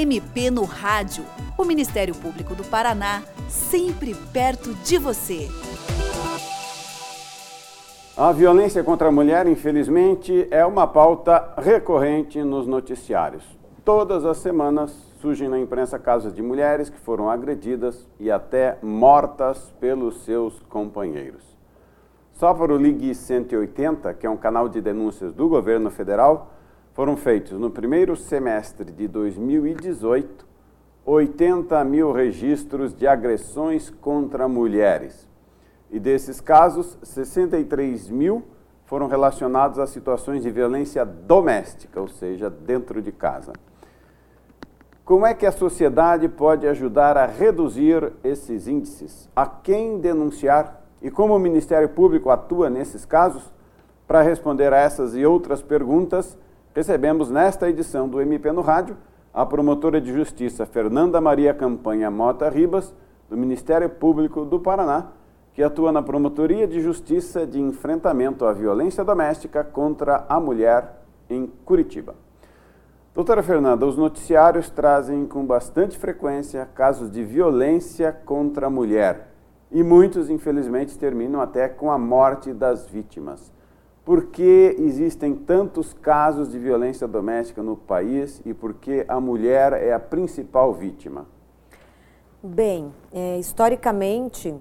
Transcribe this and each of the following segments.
MP no Rádio. O Ministério Público do Paraná, sempre perto de você. A violência contra a mulher, infelizmente, é uma pauta recorrente nos noticiários. Todas as semanas surgem na imprensa casos de mulheres que foram agredidas e até mortas pelos seus companheiros. Só para o Ligue 180, que é um canal de denúncias do governo federal, foram feitos no primeiro semestre de 2018 80 mil registros de agressões contra mulheres. E desses casos, 63 mil foram relacionados a situações de violência doméstica, ou seja, dentro de casa. Como é que a sociedade pode ajudar a reduzir esses índices? A quem denunciar? E como o Ministério Público atua nesses casos? Para responder a essas e outras perguntas, recebemos nesta edição do MP no Rádio a promotora de justiça Fernanda Maria Campanha Mota Ribas, do Ministério Público do Paraná, que atua na Promotoria de Justiça de Enfrentamento à Violência Doméstica contra a Mulher em Curitiba. Doutora Fernanda, os noticiários trazem com bastante frequência casos de violência contra a mulher e muitos, infelizmente, terminam até com a morte das vítimas. Por que existem tantos casos de violência doméstica no país e por que a mulher é a principal vítima? Bem, é, historicamente,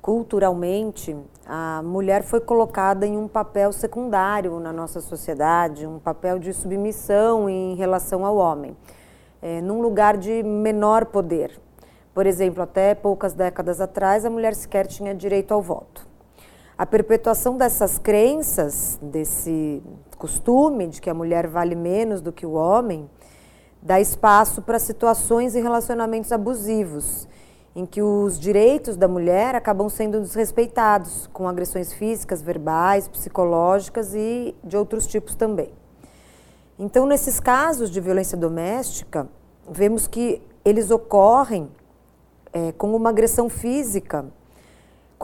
culturalmente, a mulher foi colocada em um papel secundário na nossa sociedade, um papel de submissão em relação ao homem, é, num lugar de menor poder. Por exemplo, até poucas décadas atrás, a mulher sequer tinha direito ao voto. A perpetuação dessas crenças, desse costume de que a mulher vale menos do que o homem, dá espaço para situações e relacionamentos abusivos em que os direitos da mulher acabam sendo desrespeitados, com agressões físicas, verbais, psicológicas e de outros tipos também. Então, nesses casos de violência doméstica, vemos que eles ocorrem é, com uma agressão física.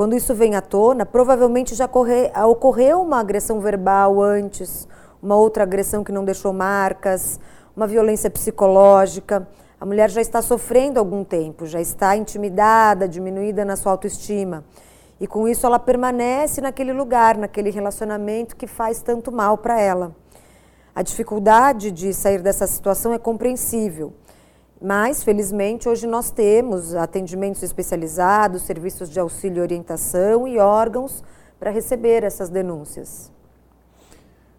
Quando isso vem à tona, provavelmente já corre, ocorreu uma agressão verbal antes, uma outra agressão que não deixou marcas, uma violência psicológica a mulher já está sofrendo algum tempo, já está intimidada, diminuída na sua autoestima. E com isso ela permanece naquele lugar, naquele relacionamento que faz tanto mal para ela. A dificuldade de sair dessa situação é compreensível. Mas, felizmente, hoje nós temos atendimentos especializados, serviços de auxílio e orientação e órgãos para receber essas denúncias.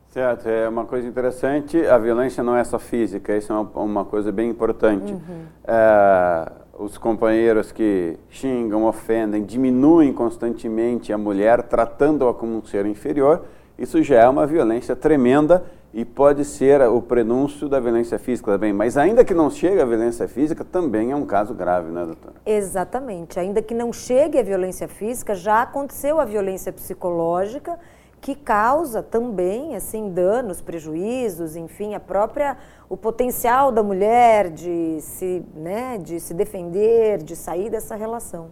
Certo, é uma coisa interessante. A violência não é só física, isso é uma, coisa bem importante. Uhum. É, os companheiros que xingam, ofendem, diminuem constantemente a mulher, tratando-a como um ser inferior, isso já é uma violência tremenda e pode ser o prenúncio da violência física também. Mas ainda que não chegue a violência física, também é um caso grave, né, doutora? Exatamente. Ainda que não chegue a violência física, já aconteceu a violência psicológica que causa também assim danos, prejuízos, enfim, a própria o potencial da mulher de se, né, de se defender, de sair dessa relação.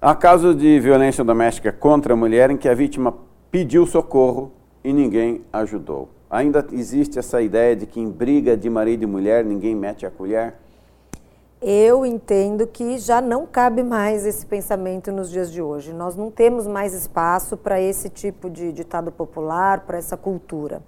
Há casos de violência doméstica contra a mulher em que a vítima pediu socorro e ninguém ajudou. Ainda existe essa ideia de que em briga de marido e mulher ninguém mete a colher? eu entendo que já não cabe mais esse pensamento nos dias de hoje. Nós não temos mais espaço para esse tipo de ditado popular, para essa cultura.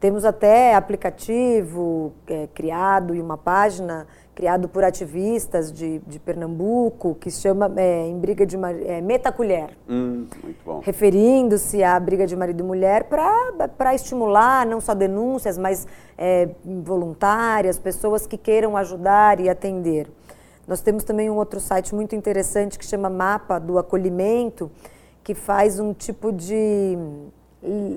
Temos até aplicativo é, criado e uma página criado por ativistas de, de Pernambuco, que se chama é, em briga de é, metacolher. Hum, muito bom. Referindo-se à briga de marido e mulher para estimular não só denúncias, mas é, voluntárias, pessoas que queiram ajudar e atender. Nós temos também um outro site muito interessante que chama Mapa do Acolhimento, que faz um tipo de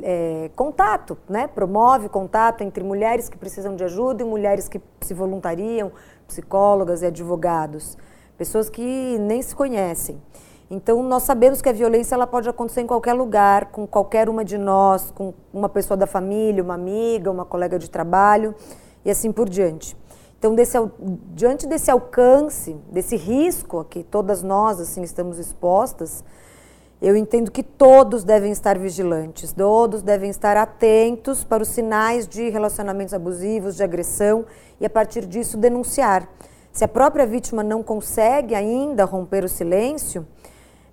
é, contato, né? promove contato entre mulheres que precisam de ajuda e mulheres que se voluntariam, psicólogas e advogados, pessoas que nem se conhecem. Então, nós sabemos que a violência ela pode acontecer em qualquer lugar, com qualquer uma de nós, com uma pessoa da família, uma amiga, uma colega de trabalho e assim por diante. Então, desse, diante desse alcance, desse risco a que todas nós assim estamos expostas, eu entendo que todos devem estar vigilantes, todos devem estar atentos para os sinais de relacionamentos abusivos, de agressão e a partir disso denunciar. Se a própria vítima não consegue ainda romper o silêncio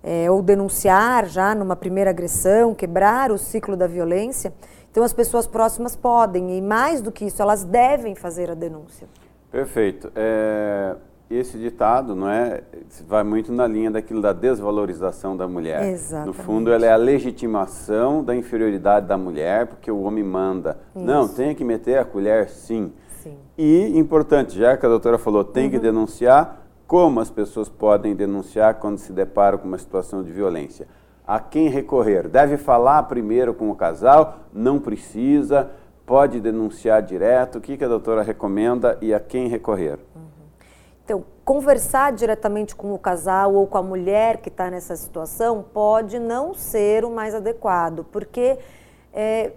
é, ou denunciar já numa primeira agressão, quebrar o ciclo da violência, então as pessoas próximas podem e mais do que isso elas devem fazer a denúncia. Perfeito. É, esse ditado, não é, vai muito na linha daquilo da desvalorização da mulher. Exatamente. No fundo, ela é a legitimação da inferioridade da mulher, porque o homem manda. Isso. Não, tem que meter a colher, sim. sim. E importante, já que a doutora falou, tem uhum. que denunciar. Como as pessoas podem denunciar quando se deparam com uma situação de violência? A quem recorrer? Deve falar primeiro com o casal? Não precisa? Pode denunciar direto? O que, que a doutora recomenda e a quem recorrer? Uhum. Conversar diretamente com o casal ou com a mulher que está nessa situação pode não ser o mais adequado, porque é,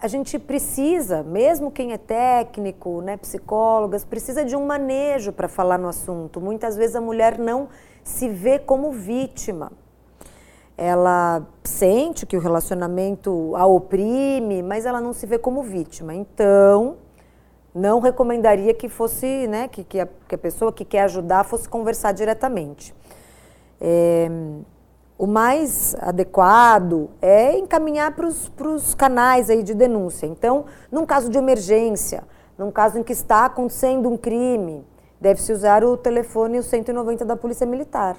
a gente precisa, mesmo quem é técnico, né, psicólogas, precisa de um manejo para falar no assunto. Muitas vezes a mulher não se vê como vítima. Ela sente que o relacionamento a oprime, mas ela não se vê como vítima. Então, não recomendaria que fosse, né, que, que, a, que a pessoa que quer ajudar fosse conversar diretamente. É, o mais adequado é encaminhar para os canais aí de denúncia. Então, num caso de emergência, num caso em que está acontecendo um crime, deve-se usar o telefone o 190 da Polícia Militar.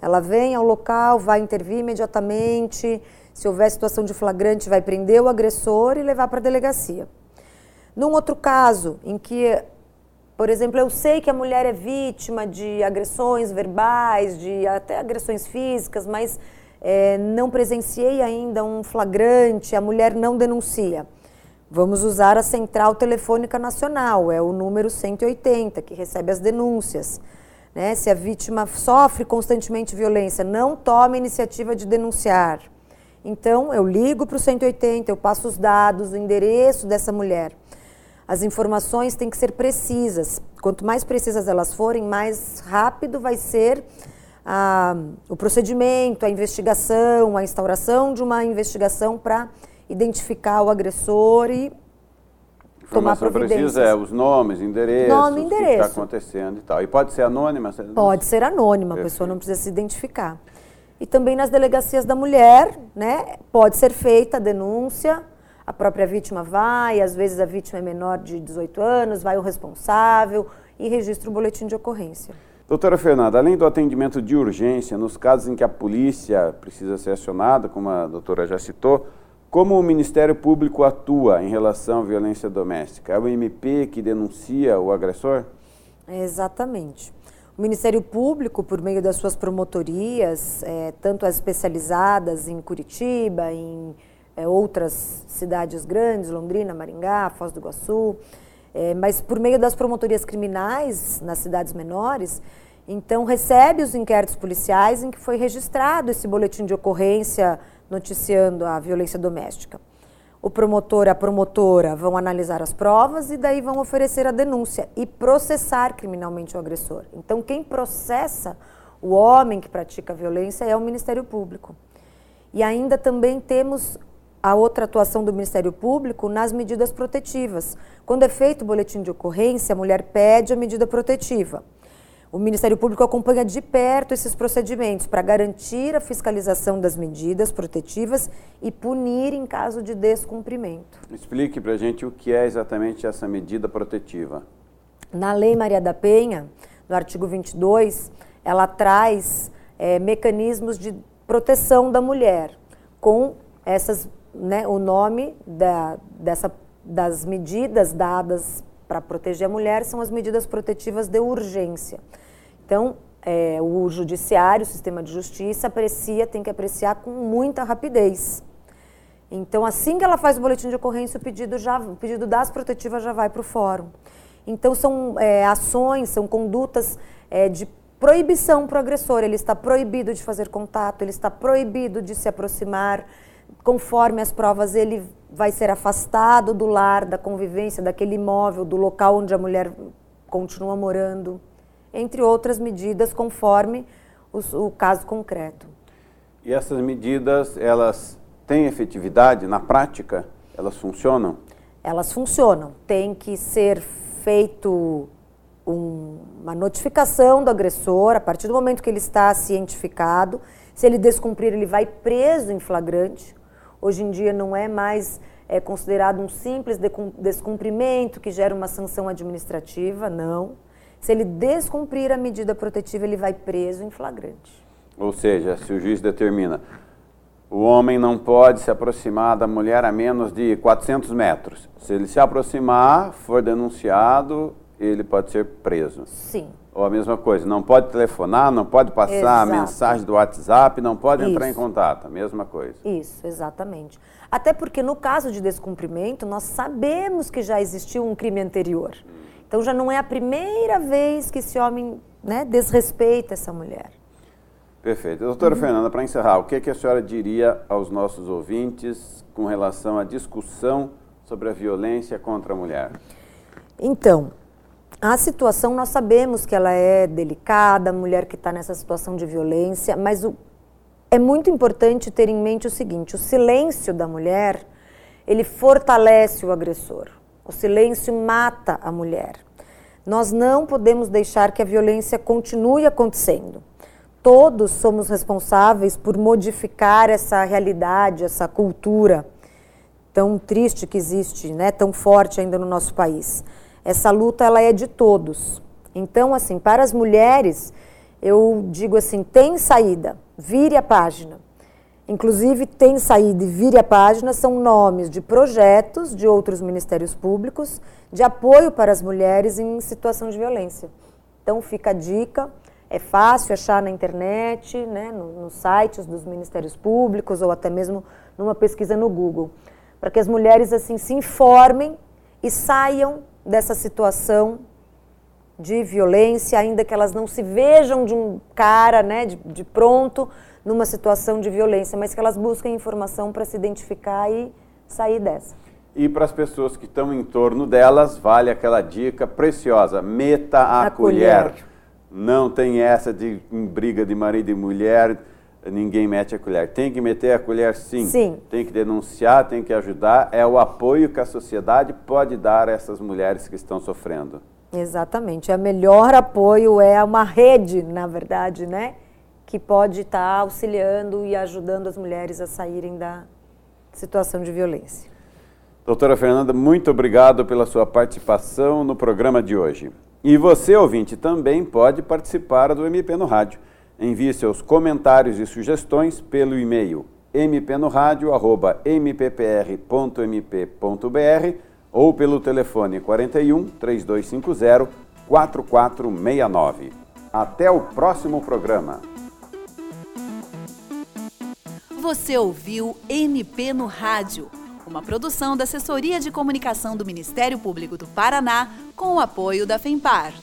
Ela vem ao local, vai intervir imediatamente. Se houver situação de flagrante, vai prender o agressor e levar para a delegacia. Num outro caso, em que, por exemplo, eu sei que a mulher é vítima de agressões verbais, de até agressões físicas, mas é, não presenciei ainda um flagrante, a mulher não denuncia. Vamos usar a Central Telefônica Nacional, é o número 180, que recebe as denúncias. Né? Se a vítima sofre constantemente violência, não tome iniciativa de denunciar. Então, eu ligo para o 180, eu passo os dados, o endereço dessa mulher. As informações têm que ser precisas. Quanto mais precisas elas forem, mais rápido vai ser ah, o procedimento, a investigação, a instauração de uma investigação para identificar o agressor e tomar providências. precisa é os nomes, endereços, Nome, endereço. o que está acontecendo e tal. E pode ser anônima? Pode ser anônima, Perfeito. a pessoa não precisa se identificar. E também nas delegacias da mulher, né, pode ser feita a denúncia a própria vítima vai, às vezes a vítima é menor de 18 anos, vai o responsável e registra o boletim de ocorrência. Doutora Fernanda, além do atendimento de urgência, nos casos em que a polícia precisa ser acionada, como a doutora já citou, como o Ministério Público atua em relação à violência doméstica? É o MP que denuncia o agressor? Exatamente. O Ministério Público, por meio das suas promotorias, é, tanto as especializadas em Curitiba, em é, outras cidades grandes, Londrina, Maringá, Foz do Iguaçu, é, mas por meio das promotorias criminais nas cidades menores, então recebe os inquéritos policiais em que foi registrado esse boletim de ocorrência noticiando a violência doméstica. O promotor e a promotora vão analisar as provas e daí vão oferecer a denúncia e processar criminalmente o agressor. Então quem processa o homem que pratica a violência é o Ministério Público. E ainda também temos a outra atuação do Ministério Público nas medidas protetivas. Quando é feito o boletim de ocorrência, a mulher pede a medida protetiva. O Ministério Público acompanha de perto esses procedimentos para garantir a fiscalização das medidas protetivas e punir em caso de descumprimento. Explique para a gente o que é exatamente essa medida protetiva. Na Lei Maria da Penha, no artigo 22, ela traz é, mecanismos de proteção da mulher com essas né, o nome da, dessa, das medidas dadas para proteger a mulher são as medidas protetivas de urgência. Então, é, o judiciário, o sistema de justiça, aprecia, tem que apreciar com muita rapidez. Então, assim que ela faz o boletim de ocorrência, o pedido, já, o pedido das protetivas já vai para o fórum. Então, são é, ações, são condutas é, de proibição para o agressor. Ele está proibido de fazer contato, ele está proibido de se aproximar, conforme as provas, ele vai ser afastado do lar, da convivência, daquele imóvel, do local onde a mulher continua morando, entre outras medidas, conforme o, o caso concreto. E essas medidas, elas têm efetividade na prática? Elas funcionam? Elas funcionam. Tem que ser feito um, uma notificação do agressor a partir do momento que ele está cientificado. Se ele descumprir, ele vai preso em flagrante. Hoje em dia não é mais é, considerado um simples descumprimento que gera uma sanção administrativa, não. Se ele descumprir a medida protetiva, ele vai preso em flagrante. Ou seja, se o juiz determina o homem não pode se aproximar da mulher a menos de 400 metros. Se ele se aproximar, for denunciado, ele pode ser preso. Sim. Ou a mesma coisa, não pode telefonar, não pode passar Exato. a mensagem do WhatsApp, não pode Isso. entrar em contato, a mesma coisa. Isso, exatamente. Até porque no caso de descumprimento, nós sabemos que já existiu um crime anterior. Então já não é a primeira vez que esse homem né, desrespeita essa mulher. Perfeito. Doutora uhum. Fernanda, para encerrar, o que, é que a senhora diria aos nossos ouvintes com relação à discussão sobre a violência contra a mulher? Então, a situação nós sabemos que ela é delicada, mulher que está nessa situação de violência, mas o, é muito importante ter em mente o seguinte: o silêncio da mulher ele fortalece o agressor. O silêncio mata a mulher. Nós não podemos deixar que a violência continue acontecendo todos somos responsáveis por modificar essa realidade, essa cultura tão triste que existe, né, tão forte ainda no nosso país. Essa luta ela é de todos. Então, assim, para as mulheres, eu digo assim, tem saída, vire a página. Inclusive, tem saída e vire a página são nomes de projetos de outros ministérios públicos de apoio para as mulheres em situação de violência. Então, fica a dica é fácil achar na internet, né, nos sites dos ministérios públicos ou até mesmo numa pesquisa no Google, para que as mulheres assim se informem e saiam dessa situação de violência, ainda que elas não se vejam de um cara, né, de, de pronto numa situação de violência, mas que elas busquem informação para se identificar e sair dessa. E para as pessoas que estão em torno delas, vale aquela dica preciosa: meta a, a colher. colher não tem essa de briga de marido e mulher, ninguém mete a colher. Tem que meter a colher sim. Sim. Tem que denunciar, tem que ajudar. É o apoio que a sociedade pode dar a essas mulheres que estão sofrendo. Exatamente. O melhor apoio é uma rede, na verdade, né? Que pode estar auxiliando e ajudando as mulheres a saírem da situação de violência. Doutora Fernanda, muito obrigado pela sua participação no programa de hoje. E você, ouvinte, também pode participar do MP no Rádio. Envie seus comentários e sugestões pelo e-mail mpnoradio.mppr.mp.br ou pelo telefone 41 3250 4469. Até o próximo programa. Você ouviu MP no Rádio uma produção da Assessoria de Comunicação do Ministério Público do Paraná, com o apoio da FEMPAR.